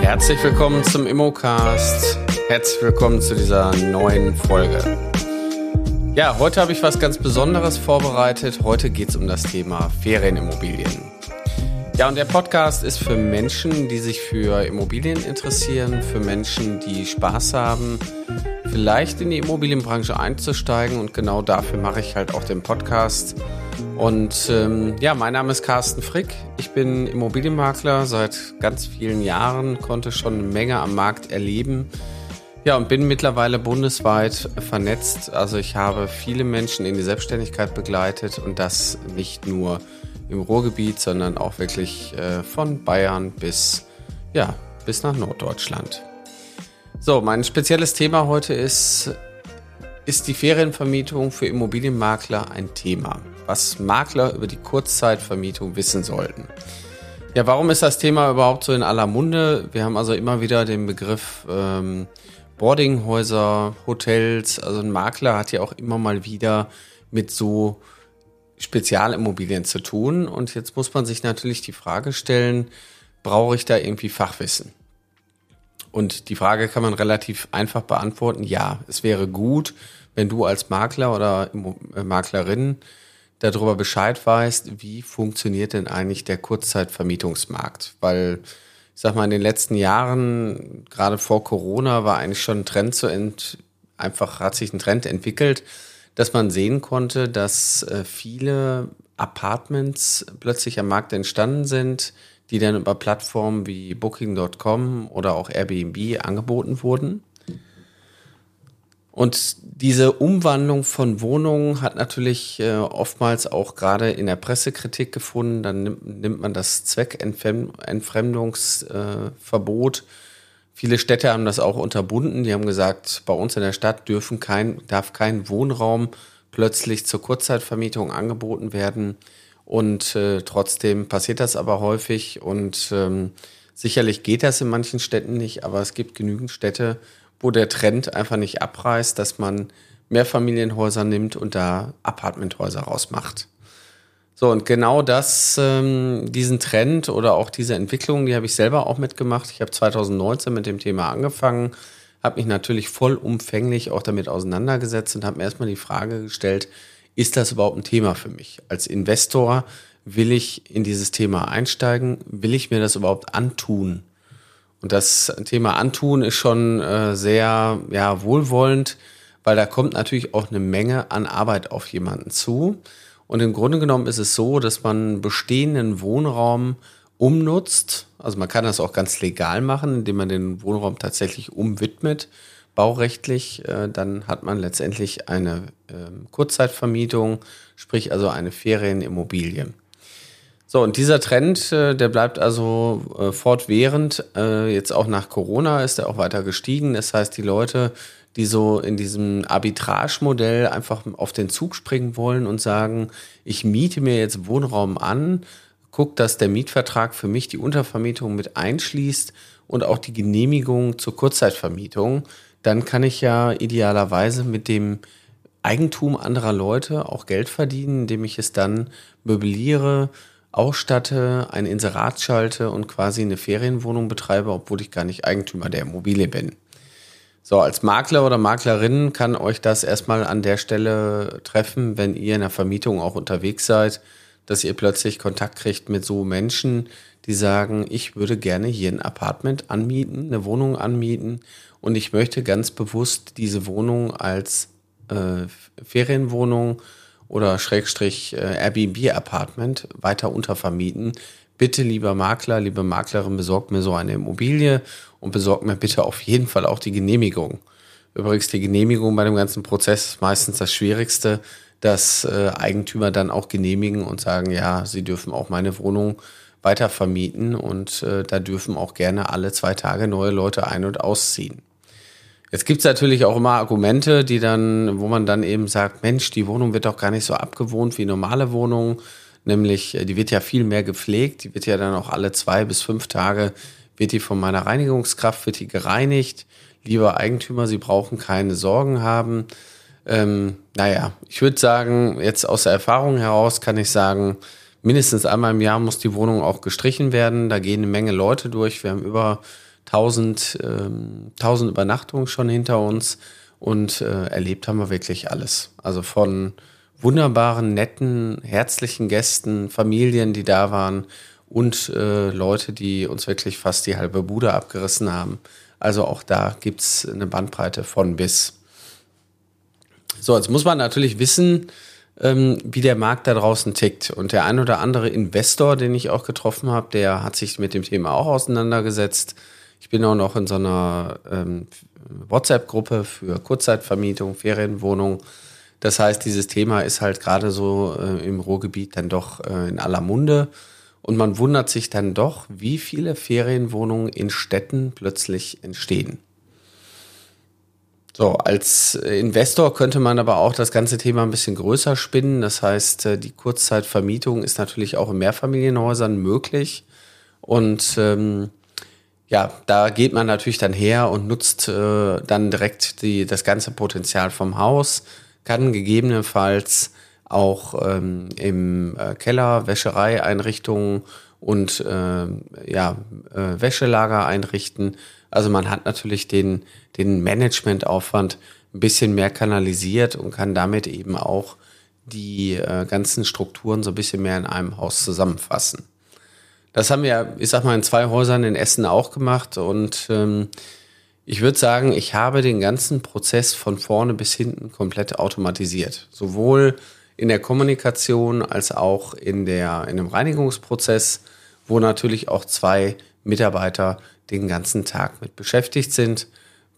Herzlich willkommen zum Immocast. Herzlich willkommen zu dieser neuen Folge. Ja, heute habe ich was ganz Besonderes vorbereitet. Heute geht es um das Thema Ferienimmobilien. Ja, und der Podcast ist für Menschen, die sich für Immobilien interessieren, für Menschen, die Spaß haben, vielleicht in die Immobilienbranche einzusteigen. Und genau dafür mache ich halt auch den Podcast. Und ähm, ja, mein Name ist Carsten Frick. Ich bin Immobilienmakler seit ganz vielen Jahren, konnte schon eine Menge am Markt erleben. Ja, und bin mittlerweile bundesweit vernetzt. Also ich habe viele Menschen in die Selbstständigkeit begleitet und das nicht nur im Ruhrgebiet, sondern auch wirklich äh, von Bayern bis, ja, bis nach Norddeutschland. So, mein spezielles Thema heute ist, ist die Ferienvermietung für Immobilienmakler ein Thema? Was Makler über die Kurzzeitvermietung wissen sollten. Ja, warum ist das Thema überhaupt so in aller Munde? Wir haben also immer wieder den Begriff ähm, Boardinghäuser, Hotels. Also ein Makler hat ja auch immer mal wieder mit so Spezialimmobilien zu tun. Und jetzt muss man sich natürlich die Frage stellen, brauche ich da irgendwie Fachwissen? Und die Frage kann man relativ einfach beantworten. Ja, es wäre gut, wenn du als Makler oder äh, Maklerin darüber Bescheid weißt, wie funktioniert denn eigentlich der Kurzzeitvermietungsmarkt? Weil ich sag mal, in den letzten Jahren, gerade vor Corona, war eigentlich schon ein Trend zu ent, einfach hat sich ein Trend entwickelt, dass man sehen konnte, dass äh, viele Apartments plötzlich am Markt entstanden sind, die dann über Plattformen wie Booking.com oder auch Airbnb angeboten wurden. Und diese Umwandlung von Wohnungen hat natürlich äh, oftmals auch gerade in der Presse Kritik gefunden. Dann nimmt, nimmt man das Zweckentfremdungsverbot. Äh, Viele Städte haben das auch unterbunden. Die haben gesagt, bei uns in der Stadt dürfen kein, darf kein Wohnraum plötzlich zur Kurzzeitvermietung angeboten werden. Und äh, trotzdem passiert das aber häufig. Und ähm, sicherlich geht das in manchen Städten nicht, aber es gibt genügend Städte, wo der Trend einfach nicht abreißt, dass man Mehrfamilienhäuser nimmt und da Apartmenthäuser rausmacht. So, und genau das, ähm, diesen Trend oder auch diese Entwicklung, die habe ich selber auch mitgemacht. Ich habe 2019 mit dem Thema angefangen, habe mich natürlich vollumfänglich auch damit auseinandergesetzt und habe mir erstmal die Frage gestellt, ist das überhaupt ein Thema für mich? Als Investor will ich in dieses Thema einsteigen? Will ich mir das überhaupt antun? Und das Thema Antun ist schon äh, sehr ja, wohlwollend, weil da kommt natürlich auch eine Menge an Arbeit auf jemanden zu. Und im Grunde genommen ist es so, dass man bestehenden Wohnraum umnutzt. Also man kann das auch ganz legal machen, indem man den Wohnraum tatsächlich umwidmet, baurechtlich. Äh, dann hat man letztendlich eine ähm, Kurzzeitvermietung, sprich also eine Ferienimmobilie. So, und dieser Trend, äh, der bleibt also äh, fortwährend. Jetzt auch nach Corona ist er auch weiter gestiegen. Das heißt, die Leute die so in diesem Arbitrage-Modell einfach auf den Zug springen wollen und sagen, ich miete mir jetzt Wohnraum an, guck, dass der Mietvertrag für mich die Untervermietung mit einschließt und auch die Genehmigung zur Kurzzeitvermietung, dann kann ich ja idealerweise mit dem Eigentum anderer Leute auch Geld verdienen, indem ich es dann möbliere, ausstatte, ein Inserat schalte und quasi eine Ferienwohnung betreibe, obwohl ich gar nicht Eigentümer der Immobilie bin. So, als Makler oder Maklerin kann euch das erstmal an der Stelle treffen, wenn ihr in der Vermietung auch unterwegs seid, dass ihr plötzlich Kontakt kriegt mit so Menschen, die sagen, ich würde gerne hier ein Apartment anmieten, eine Wohnung anmieten und ich möchte ganz bewusst diese Wohnung als äh, Ferienwohnung oder Schrägstrich äh, Airbnb-Apartment weiter untervermieten. Bitte, lieber Makler, liebe Maklerin, besorgt mir so eine Immobilie und besorgt mir bitte auf jeden Fall auch die Genehmigung. Übrigens, die Genehmigung bei dem ganzen Prozess ist meistens das Schwierigste, dass äh, Eigentümer dann auch genehmigen und sagen, ja, sie dürfen auch meine Wohnung weiter vermieten und äh, da dürfen auch gerne alle zwei Tage neue Leute ein- und ausziehen. Jetzt gibt's natürlich auch immer Argumente, die dann, wo man dann eben sagt, Mensch, die Wohnung wird doch gar nicht so abgewohnt wie normale Wohnungen, nämlich äh, die wird ja viel mehr gepflegt, die wird ja dann auch alle zwei bis fünf Tage wird die von meiner Reinigungskraft, wird die gereinigt. Lieber Eigentümer, Sie brauchen keine Sorgen haben. Ähm, naja, ich würde sagen, jetzt aus der Erfahrung heraus kann ich sagen, mindestens einmal im Jahr muss die Wohnung auch gestrichen werden. Da gehen eine Menge Leute durch. Wir haben über 1000, ähm, 1000 Übernachtungen schon hinter uns und äh, erlebt haben wir wirklich alles. Also von wunderbaren, netten, herzlichen Gästen, Familien, die da waren und äh, Leute, die uns wirklich fast die halbe Bude abgerissen haben. Also auch da gibt es eine Bandbreite von bis. So, jetzt muss man natürlich wissen, ähm, wie der Markt da draußen tickt. Und der ein oder andere Investor, den ich auch getroffen habe, der hat sich mit dem Thema auch auseinandergesetzt. Ich bin auch noch in so einer ähm, WhatsApp-Gruppe für Kurzzeitvermietung, Ferienwohnung. Das heißt, dieses Thema ist halt gerade so äh, im Ruhrgebiet dann doch äh, in aller Munde. Und man wundert sich dann doch, wie viele Ferienwohnungen in Städten plötzlich entstehen. So, als Investor könnte man aber auch das ganze Thema ein bisschen größer spinnen. Das heißt, äh, die Kurzzeitvermietung ist natürlich auch in Mehrfamilienhäusern möglich. Und ähm, ja, da geht man natürlich dann her und nutzt äh, dann direkt die, das ganze Potenzial vom Haus, kann gegebenenfalls auch ähm, im äh, Keller Wäschereieinrichtungen und äh, ja, äh, Wäschelager einrichten. Also man hat natürlich den den Managementaufwand ein bisschen mehr kanalisiert und kann damit eben auch die äh, ganzen Strukturen so ein bisschen mehr in einem Haus zusammenfassen. Das haben wir, ich sag mal, in zwei Häusern in Essen auch gemacht und ähm, ich würde sagen, ich habe den ganzen Prozess von vorne bis hinten komplett automatisiert. Sowohl in der Kommunikation als auch in, der, in dem Reinigungsprozess, wo natürlich auch zwei Mitarbeiter den ganzen Tag mit beschäftigt sind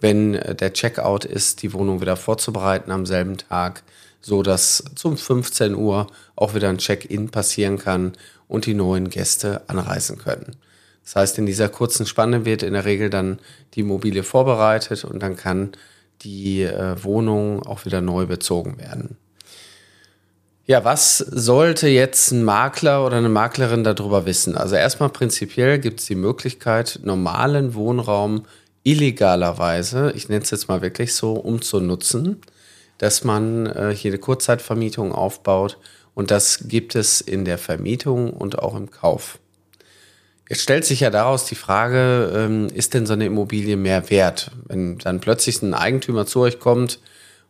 wenn äh, der Checkout ist, die Wohnung wieder vorzubereiten am selben Tag, so dass zum 15 Uhr auch wieder ein Check-in passieren kann und die neuen Gäste anreisen können. Das heißt, in dieser kurzen Spanne wird in der Regel dann die Immobilie vorbereitet und dann kann die äh, Wohnung auch wieder neu bezogen werden. Ja, was sollte jetzt ein Makler oder eine Maklerin darüber wissen? Also erstmal prinzipiell gibt es die Möglichkeit, normalen Wohnraum illegalerweise, ich nenne es jetzt mal wirklich so, umzunutzen, dass man äh, hier eine Kurzzeitvermietung aufbaut und das gibt es in der Vermietung und auch im Kauf. Jetzt stellt sich ja daraus die Frage, ähm, ist denn so eine Immobilie mehr wert? Wenn dann plötzlich ein Eigentümer zu euch kommt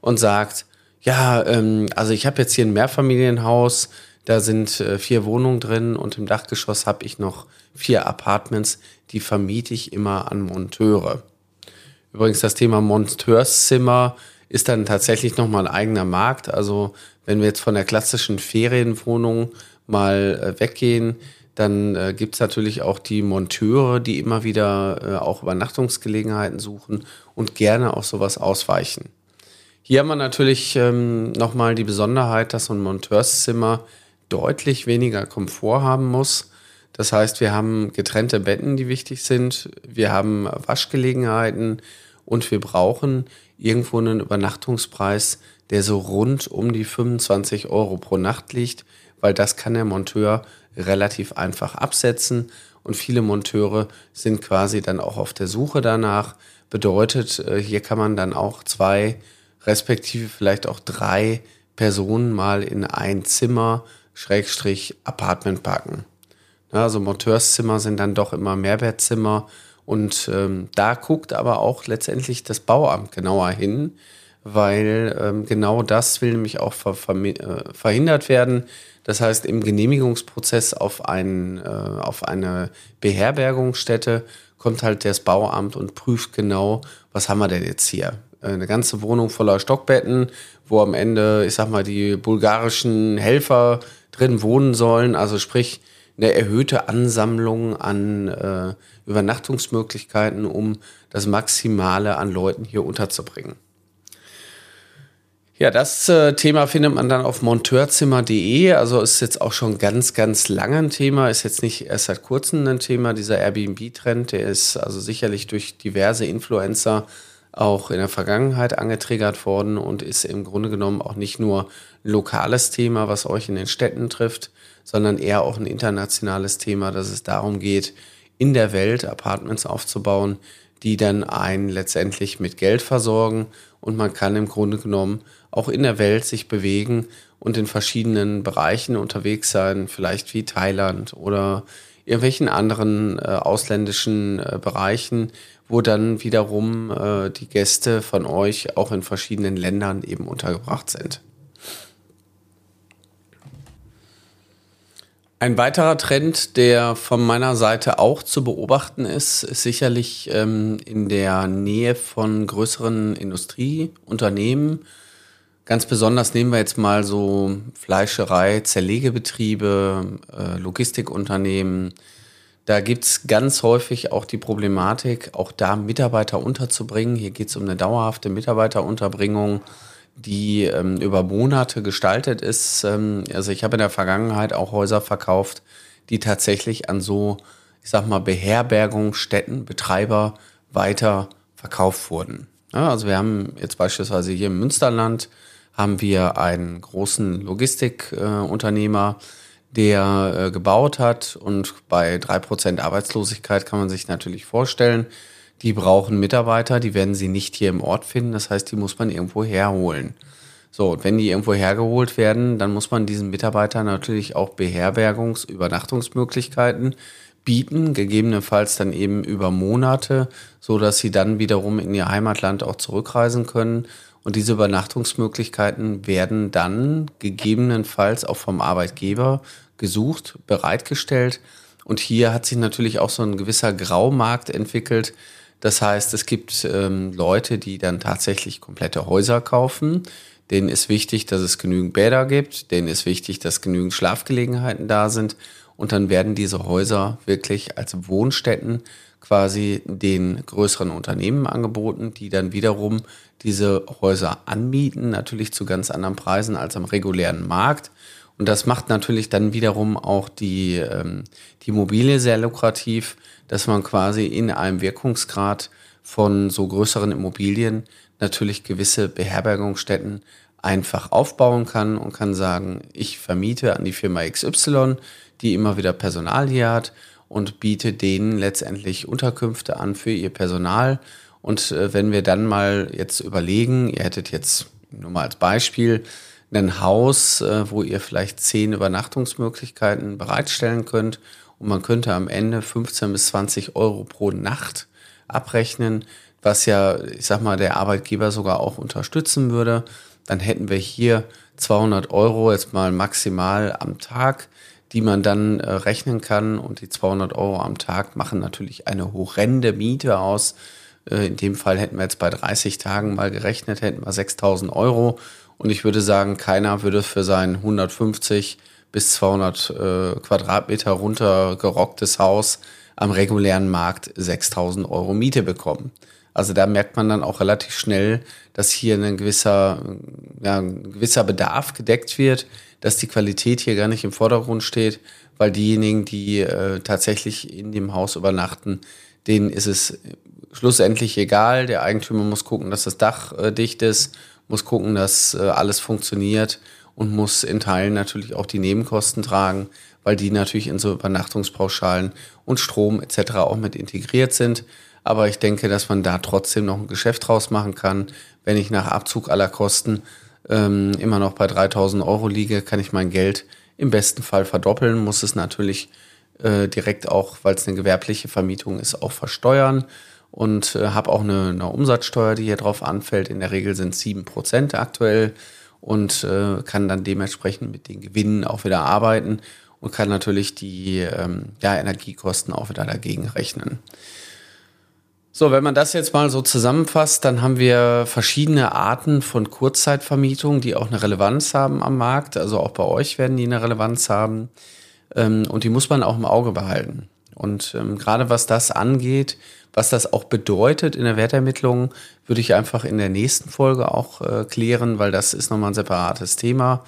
und sagt, ja, ähm, also ich habe jetzt hier ein Mehrfamilienhaus, da sind äh, vier Wohnungen drin und im Dachgeschoss habe ich noch vier Apartments, die vermiete ich immer an Monteure. Übrigens das Thema Monteurszimmer ist dann tatsächlich nochmal ein eigener Markt. Also wenn wir jetzt von der klassischen Ferienwohnung mal äh, weggehen, dann äh, gibt es natürlich auch die Monteure, die immer wieder äh, auch Übernachtungsgelegenheiten suchen und gerne auf sowas ausweichen. Hier haben wir natürlich ähm, nochmal die Besonderheit, dass so ein Monteurszimmer deutlich weniger Komfort haben muss. Das heißt, wir haben getrennte Betten, die wichtig sind. Wir haben Waschgelegenheiten und wir brauchen irgendwo einen Übernachtungspreis, der so rund um die 25 Euro pro Nacht liegt, weil das kann der Monteur relativ einfach absetzen. Und viele Monteure sind quasi dann auch auf der Suche danach. Bedeutet, äh, hier kann man dann auch zwei, respektive vielleicht auch drei Personen mal in ein Zimmer, Schrägstrich, Apartment packen. Also Monteurszimmer sind dann doch immer Mehrwertzimmer. Und ähm, da guckt aber auch letztendlich das Bauamt genauer hin, weil ähm, genau das will nämlich auch ver äh, verhindert werden. Das heißt, im Genehmigungsprozess auf, ein, äh, auf eine Beherbergungsstätte kommt halt das Bauamt und prüft genau, was haben wir denn jetzt hier? Äh, eine ganze Wohnung voller Stockbetten, wo am Ende, ich sag mal, die bulgarischen Helfer drin wohnen sollen. Also sprich, eine erhöhte Ansammlung an äh, Übernachtungsmöglichkeiten, um das Maximale an Leuten hier unterzubringen. Ja, das äh, Thema findet man dann auf monteurzimmer.de. Also ist jetzt auch schon ganz, ganz lange ein Thema. Ist jetzt nicht erst seit kurzem ein Thema. Dieser Airbnb-Trend, der ist also sicherlich durch diverse Influencer auch in der Vergangenheit angetriggert worden und ist im Grunde genommen auch nicht nur lokales Thema, was euch in den Städten trifft, sondern eher auch ein internationales Thema, dass es darum geht, in der Welt Apartments aufzubauen, die dann einen letztendlich mit Geld versorgen und man kann im Grunde genommen auch in der Welt sich bewegen und in verschiedenen Bereichen unterwegs sein, vielleicht wie Thailand oder irgendwelchen anderen äh, ausländischen äh, Bereichen, wo dann wiederum äh, die Gäste von euch auch in verschiedenen Ländern eben untergebracht sind. Ein weiterer Trend, der von meiner Seite auch zu beobachten ist, ist sicherlich ähm, in der Nähe von größeren Industrieunternehmen. Ganz besonders nehmen wir jetzt mal so Fleischerei, Zerlegebetriebe, äh, Logistikunternehmen. Da gibt's ganz häufig auch die Problematik, auch da Mitarbeiter unterzubringen. Hier geht's um eine dauerhafte Mitarbeiterunterbringung die ähm, über Monate gestaltet ist. Ähm, also ich habe in der Vergangenheit auch Häuser verkauft, die tatsächlich an so, ich sag mal, Beherbergungsstätten, Betreiber weiter verkauft wurden. Ja, also wir haben jetzt beispielsweise hier im Münsterland haben wir einen großen Logistikunternehmer, äh, der äh, gebaut hat und bei drei Prozent Arbeitslosigkeit kann man sich natürlich vorstellen, die brauchen Mitarbeiter, die werden sie nicht hier im Ort finden. Das heißt, die muss man irgendwo herholen. So, und wenn die irgendwo hergeholt werden, dann muss man diesen Mitarbeitern natürlich auch Beherbergungs-, Übernachtungsmöglichkeiten bieten, gegebenenfalls dann eben über Monate, so dass sie dann wiederum in ihr Heimatland auch zurückreisen können. Und diese Übernachtungsmöglichkeiten werden dann gegebenenfalls auch vom Arbeitgeber gesucht, bereitgestellt. Und hier hat sich natürlich auch so ein gewisser Graumarkt entwickelt, das heißt, es gibt ähm, Leute, die dann tatsächlich komplette Häuser kaufen. Denen ist wichtig, dass es genügend Bäder gibt. Denen ist wichtig, dass genügend Schlafgelegenheiten da sind. Und dann werden diese Häuser wirklich als Wohnstätten quasi den größeren Unternehmen angeboten, die dann wiederum diese Häuser anmieten, natürlich zu ganz anderen Preisen als am regulären Markt. Und das macht natürlich dann wiederum auch die, ähm, die Immobilie sehr lukrativ, dass man quasi in einem Wirkungsgrad von so größeren Immobilien natürlich gewisse Beherbergungsstätten einfach aufbauen kann und kann sagen, ich vermiete an die Firma XY, die immer wieder Personal hier hat und biete denen letztendlich Unterkünfte an für ihr Personal. Und äh, wenn wir dann mal jetzt überlegen, ihr hättet jetzt nur mal als Beispiel ein Haus, äh, wo ihr vielleicht zehn Übernachtungsmöglichkeiten bereitstellen könnt und man könnte am Ende 15 bis 20 Euro pro Nacht abrechnen, was ja, ich sag mal, der Arbeitgeber sogar auch unterstützen würde. Dann hätten wir hier 200 Euro jetzt mal maximal am Tag, die man dann äh, rechnen kann. Und die 200 Euro am Tag machen natürlich eine horrende Miete aus. Äh, in dem Fall hätten wir jetzt bei 30 Tagen mal gerechnet, hätten wir 6000 Euro. Und ich würde sagen, keiner würde für seinen 150 bis 200 äh, Quadratmeter runtergerocktes Haus am regulären Markt 6000 Euro Miete bekommen. Also da merkt man dann auch relativ schnell, dass hier ein gewisser, ja, ein gewisser Bedarf gedeckt wird, dass die Qualität hier gar nicht im Vordergrund steht, weil diejenigen, die äh, tatsächlich in dem Haus übernachten, denen ist es schlussendlich egal. Der Eigentümer muss gucken, dass das Dach äh, dicht ist, muss gucken, dass äh, alles funktioniert und muss in Teilen natürlich auch die Nebenkosten tragen, weil die natürlich in so Übernachtungspauschalen und Strom etc. auch mit integriert sind. Aber ich denke, dass man da trotzdem noch ein Geschäft draus machen kann. Wenn ich nach Abzug aller Kosten ähm, immer noch bei 3000 Euro liege, kann ich mein Geld im besten Fall verdoppeln, muss es natürlich äh, direkt auch, weil es eine gewerbliche Vermietung ist, auch versteuern und äh, habe auch eine, eine Umsatzsteuer, die hier drauf anfällt. In der Regel sind sieben Prozent aktuell und äh, kann dann dementsprechend mit den Gewinnen auch wieder arbeiten und kann natürlich die ähm, ja, Energiekosten auch wieder dagegen rechnen. So, wenn man das jetzt mal so zusammenfasst, dann haben wir verschiedene Arten von Kurzzeitvermietung, die auch eine Relevanz haben am Markt. Also auch bei euch werden die eine Relevanz haben. Ähm, und die muss man auch im Auge behalten. Und ähm, gerade was das angeht, was das auch bedeutet in der Wertermittlung, würde ich einfach in der nächsten Folge auch äh, klären, weil das ist nochmal ein separates Thema.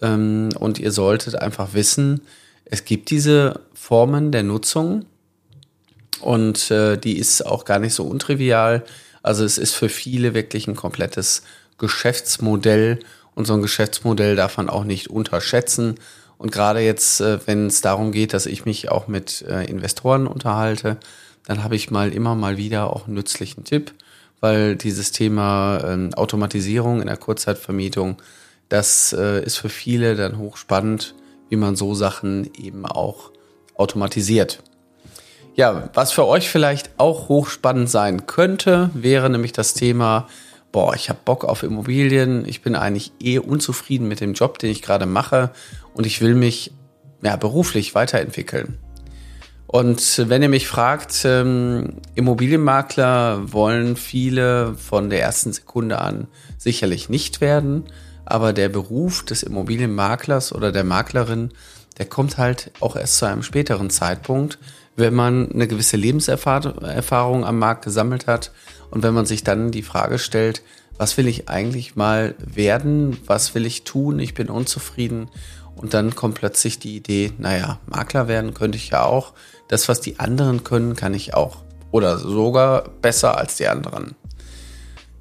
Ähm, und ihr solltet einfach wissen, es gibt diese Formen der Nutzung und äh, die ist auch gar nicht so untrivial. Also es ist für viele wirklich ein komplettes Geschäftsmodell und so ein Geschäftsmodell darf man auch nicht unterschätzen. Und gerade jetzt, äh, wenn es darum geht, dass ich mich auch mit äh, Investoren unterhalte, dann habe ich mal immer mal wieder auch einen nützlichen Tipp, weil dieses Thema äh, Automatisierung in der Kurzzeitvermietung, das äh, ist für viele dann hochspannend, wie man so Sachen eben auch automatisiert. Ja, was für euch vielleicht auch hochspannend sein könnte, wäre nämlich das Thema, boah, ich habe Bock auf Immobilien, ich bin eigentlich eh unzufrieden mit dem Job, den ich gerade mache und ich will mich ja, beruflich weiterentwickeln. Und wenn ihr mich fragt, ähm, Immobilienmakler wollen viele von der ersten Sekunde an sicherlich nicht werden, aber der Beruf des Immobilienmaklers oder der Maklerin, der kommt halt auch erst zu einem späteren Zeitpunkt, wenn man eine gewisse Lebenserfahrung am Markt gesammelt hat. Und wenn man sich dann die Frage stellt, was will ich eigentlich mal werden, was will ich tun, ich bin unzufrieden und dann kommt plötzlich die Idee, naja, Makler werden könnte ich ja auch, das, was die anderen können, kann ich auch oder sogar besser als die anderen.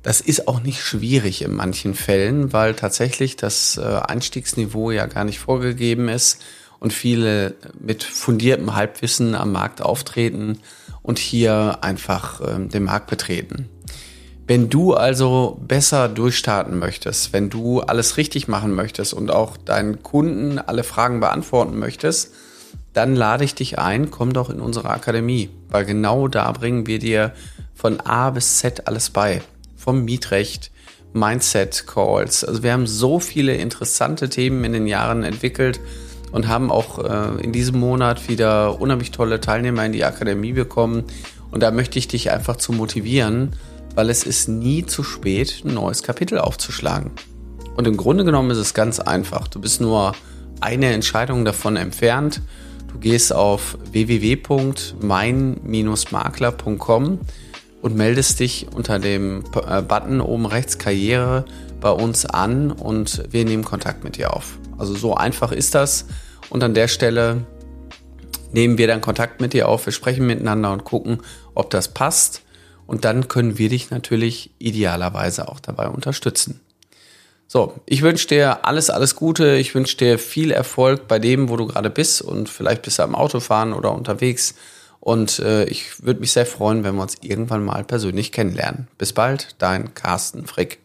Das ist auch nicht schwierig in manchen Fällen, weil tatsächlich das äh, Einstiegsniveau ja gar nicht vorgegeben ist und viele mit fundiertem Halbwissen am Markt auftreten und hier einfach ähm, den Markt betreten. Wenn du also besser durchstarten möchtest, wenn du alles richtig machen möchtest und auch deinen Kunden alle Fragen beantworten möchtest, dann lade ich dich ein, komm doch in unsere Akademie, weil genau da bringen wir dir von A bis Z alles bei. Vom Mietrecht, Mindset Calls. Also wir haben so viele interessante Themen in den Jahren entwickelt und haben auch äh, in diesem Monat wieder unheimlich tolle Teilnehmer in die Akademie bekommen. Und da möchte ich dich einfach zu motivieren, weil es ist nie zu spät, ein neues Kapitel aufzuschlagen. Und im Grunde genommen ist es ganz einfach. Du bist nur eine Entscheidung davon entfernt. Du gehst auf www.mein-makler.com und meldest dich unter dem äh, Button oben rechts Karriere bei uns an und wir nehmen Kontakt mit dir auf. Also so einfach ist das. Und an der Stelle nehmen wir dann Kontakt mit dir auf. Wir sprechen miteinander und gucken, ob das passt. Und dann können wir dich natürlich idealerweise auch dabei unterstützen. So, ich wünsche dir alles, alles Gute. Ich wünsche dir viel Erfolg bei dem, wo du gerade bist. Und vielleicht bist du am Autofahren oder unterwegs. Und äh, ich würde mich sehr freuen, wenn wir uns irgendwann mal persönlich kennenlernen. Bis bald, dein Carsten Frick.